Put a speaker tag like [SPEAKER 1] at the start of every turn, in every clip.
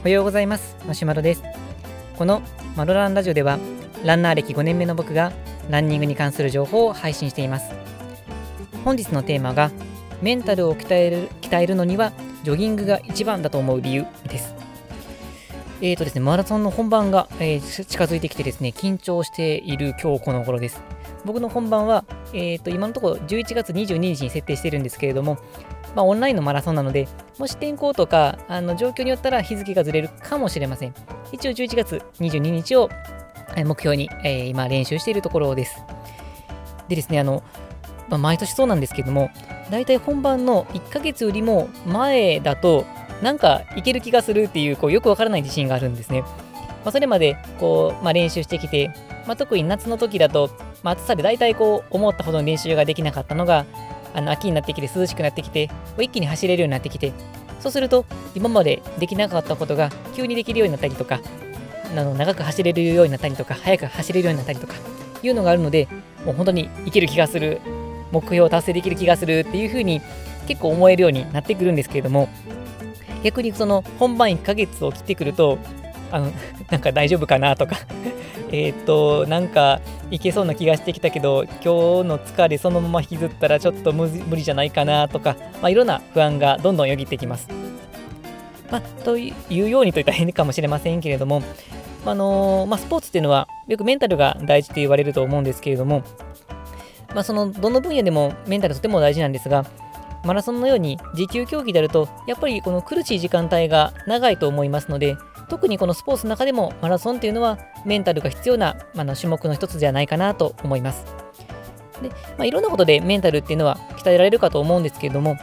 [SPEAKER 1] おはようございます。マシュマロです。このマロランラジオではランナー歴5年目の僕がランニングに関する情報を配信しています。本日のテーマがメンタルを鍛える鍛えるのにはジョギングが一番だと思う理由です。えーとですね、マラソンの本番が、えー、近づいてきてですね、緊張している今日この頃です。僕の本番は、えーと、今のところ11月22日に設定してるんですけれども、まあ、オンラインのマラソンなので、もし天候とかあの状況によったら日付がずれるかもしれません。一応11月22日を目標に、えー、今練習しているところです。でですね、あの、まあ、毎年そうなんですけども、大体本番の1ヶ月よりも前だと、なんかいける気がするっていうこうよくわからない自信があるんですね。まあ、それまでこう、まあ、練習してきて、まあ、特に夏の時だと、まあ、暑さで大体こう思ったほどの練習ができなかったのがあの秋になってきて涼しくなってきて一気に走れるようになってきてそうすると今までできなかったことが急にできるようになったりとかあの長く走れるようになったりとか速く走れるようになったりとかいうのがあるのでもう本当にいける気がする目標を達成できる気がするっていうふうに結構思えるようになってくるんですけれども逆にその本番1ヶ月を切ってくると、あの、なんか大丈夫かなとか えっと、なんかいけそうな気がしてきたけど、今日の疲れそのまま引きずったらちょっと無理じゃないかなとか、まあ、いろんな不安がどんどんよぎってきます。まあ、というようにといったら変かもしれませんけれども、あのー、まあ、スポーツっていうのはよくメンタルが大事と言われると思うんですけれども、まあ、そのどの分野でもメンタルとても大事なんですが、マラソンのように持久競技であると、やっぱりこの苦しい時間帯が長いと思いますので、特にこのスポーツの中でもマラソンっていうのはメンタルが必要な、まあ、の種目の一つではないかなと思います。で、まあ、いろんなことでメンタルっていうのは鍛えられるかと思うんですけれども、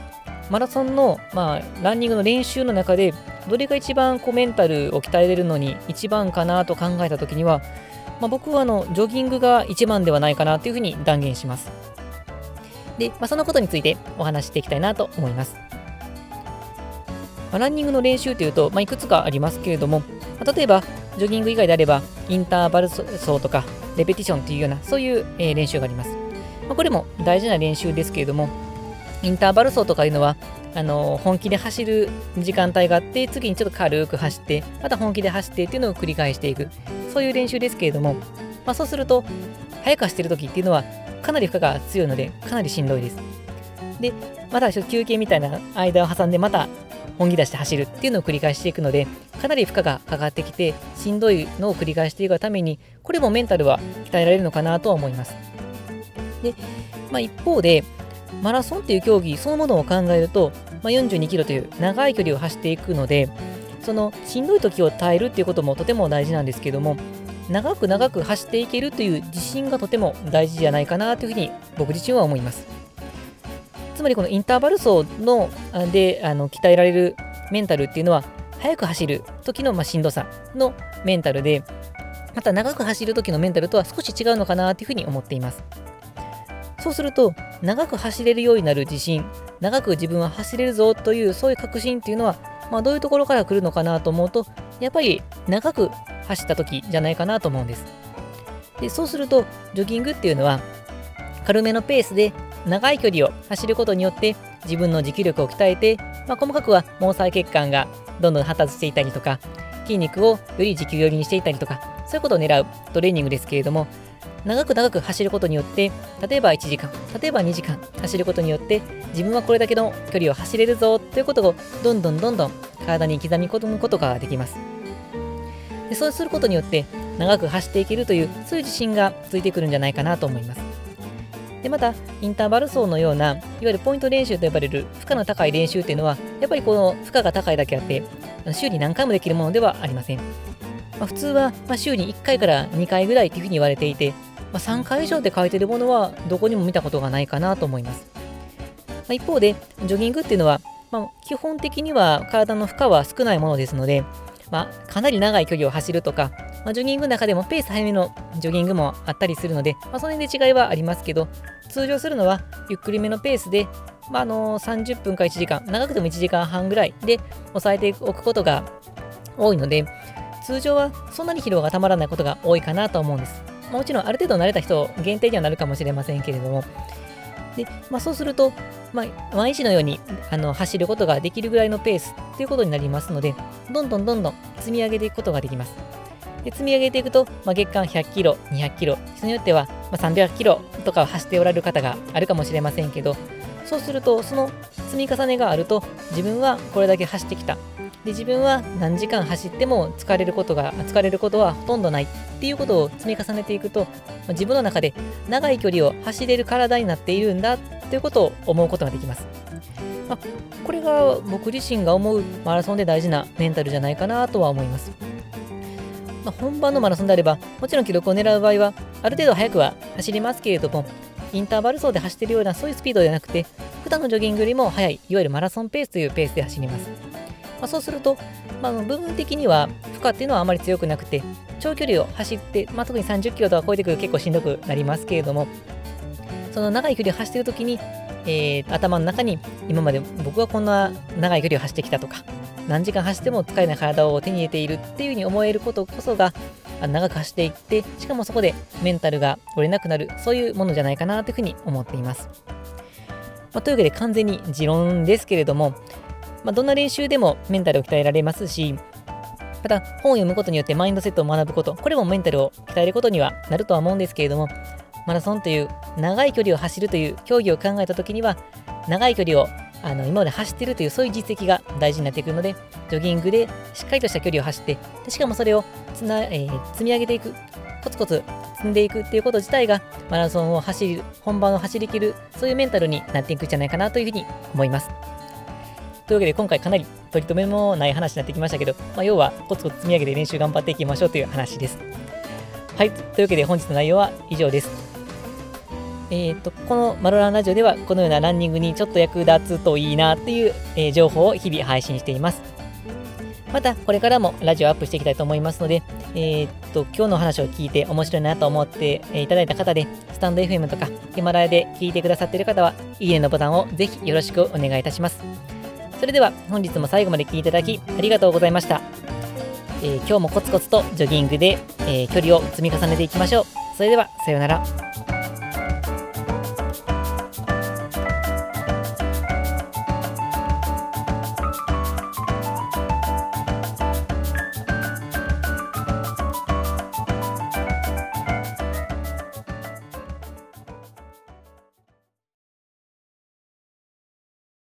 [SPEAKER 1] マラソンの、まあ、ランニングの練習の中で、どれが一番こうメンタルを鍛えれるのに一番かなと考えたときには、まあ、僕はあのジョギングが一番ではないかなというふうに断言します。で、まあ、そのことについてお話していきたいなと思います。まあ、ランニングの練習というと、まあ、いくつかありますけれども、ま、例えば、ジョギング以外であれば、インターバル走とか、レペティションというような、そういう、えー、練習があります。ま、これも大事な練習ですけれども、インターバル走とかいうのは、あの、本気で走る時間帯があって、次にちょっと軽く走って、また本気で走ってっていうのを繰り返していく、そういう練習ですけれども、まあ、そうすると、速く走ってる時っていうのは、かなり負荷が強いので、かなりしんどいです。で、またちょっと休憩みたいな間を挟んで、また本気出して走るっていうのを繰り返していくので、かなり負荷がかかってきて、しんどいのを繰り返していくために、これもメンタルは鍛えられるのかなとは思います。で、まあ、一方で、マラソンっていう競技そのものを考えると、まあ、42キロという長い距離を走っていくので、そのしんどい時を耐えるっていうこともとても大事なんですけども、長く長く走っていけるという自信がとても大事じゃないかなというふうに僕自身は思います。つまりこのインターバル走のであの鍛えられるメンタルっていうのは速く走る時のましんどさのメンタルでまた長く走る時のメンタルとは少し違うのかなというふうに思っています。そうすると長く走れるようになる自信長く自分は走れるぞというそういう確信っていうのは、まあ、どういうところから来るのかなと思うとやっぱり長く走った時じゃないかなと思うんです。でそうするとジョギングっていうのは軽めのペースで長い距離を走ることによって自分の持久力を鍛えて、まあ、細かくは毛細血管がどんどん発達していたりとか筋肉をより持久寄りにしていたりとかそういうことを狙うトレーニングですけれども長く長く走ることによって例えば1時間例えば2時間走ることによって自分はこれだけの距離を走れるぞということをどんどんどんどん体に刻み込むことができますでそうすることによって長く走っていけるというそういう自信がついてくるんじゃないかなと思います。でまたインターバル走のようないわゆるポイント練習と呼ばれる負荷の高い練習っていうのはやっぱりこの負荷が高いだけあって週に何回もできるものではありません、まあ、普通はま週に1回から2回ぐらいというふうに言われていて、まあ、3回以上で書いてるものはどこにも見たことがないかなと思います、まあ、一方でジョギングっていうのは、まあ、基本的には体の負荷は少ないものですのでまあ、かなり長い距離を走るとか、まあ、ジョギングの中でもペース早めのジョギングもあったりするので、まあ、その辺で違いはありますけど、通常するのはゆっくりめのペースで、まあ、あの30分か1時間、長くても1時間半ぐらいで抑えておくことが多いので、通常はそんなに疲労がたまらないことが多いかなと思うんです。もちろんある程度慣れた人限定にはなるかもしれませんけれども、で、まあ、そうすると、まあ、毎日のようにあの走ることができるぐらいのペースということになりますので、どんどんどんどん積み上げていくことができます。で積み上げていくと、まあ、月間100キロ、200キロ、人によっては、まあ、300キロとか走っておられる方があるかもしれませんけど、そうすると、その積み重ねがあると、自分はこれだけ走ってきた。で自分は何時間走っても疲れることが疲れることはほとんどないっていうことを積み重ねていくと、自分の中で長い距離を走れる体になっているんだということを思うことができます。まあ、これが僕自身が思うマラソンで大事なメンタルじゃないかなとは思います。まあ、本番のマラソンであれば、もちろん記録を狙う場合は、ある程度速くは走りますけれども、インターバル走で走っているようなそういうスピードではなくて、普段のジョギングよりも速い、いわゆるマラソンペースというペースで走ります。まあ、そうすると、まあ、部分的には負荷っていうのはあまり強くなくて、長距離を走って、まあ、特に30キロとか超えてくると結構しんどくなりますけれども、その長い距離を走っているときに、えー、頭の中に今まで僕はこんな長い距離を走ってきたとか、何時間走っても疲れない体を手に入れているっていうふうに思えることこそが、長く走っていって、しかもそこでメンタルが折れなくなる、そういうものじゃないかなというふうに思っています。まあ、というわけで完全に持論ですけれども、まあ、どんな練習でもメンタルを鍛えられますし、また本を読むことによってマインドセットを学ぶこと、これもメンタルを鍛えることにはなるとは思うんですけれども、マラソンという長い距離を走るという競技を考えたときには、長い距離をあの今まで走ってるというそういう実績が大事になってくるので、ジョギングでしっかりとした距離を走って、でしかもそれをつな、えー、積み上げていく、コツコツ積んでいくっていうこと自体が、マラソンを走る、本番を走りきる、そういうメンタルになっていくんじゃないかなというふうに思います。というわけで今回かなり取り留めもない話になってきましたけど、まあ、要はコツコツ積み上げて練習頑張っていきましょうという話です。はい、というわけで本日の内容は以上です。えーと、このマロランラジオではこのようなランニングにちょっと役立つといいなっていう、えー、情報を日々配信しています。またこれからもラジオアップしていきたいと思いますので、えー、っと今日の話を聞いて面白いなと思っていただいた方で、スタンド FM とかヒマラヤで聞いてくださっている方は、いいねのボタンをぜひよろしくお願いいたします。それでは本日も最後まで聴いていただきありがとうございました。えー、今日もコツコツとジョギングで、えー、距離を積み重ねていきましょう。それではさようなら。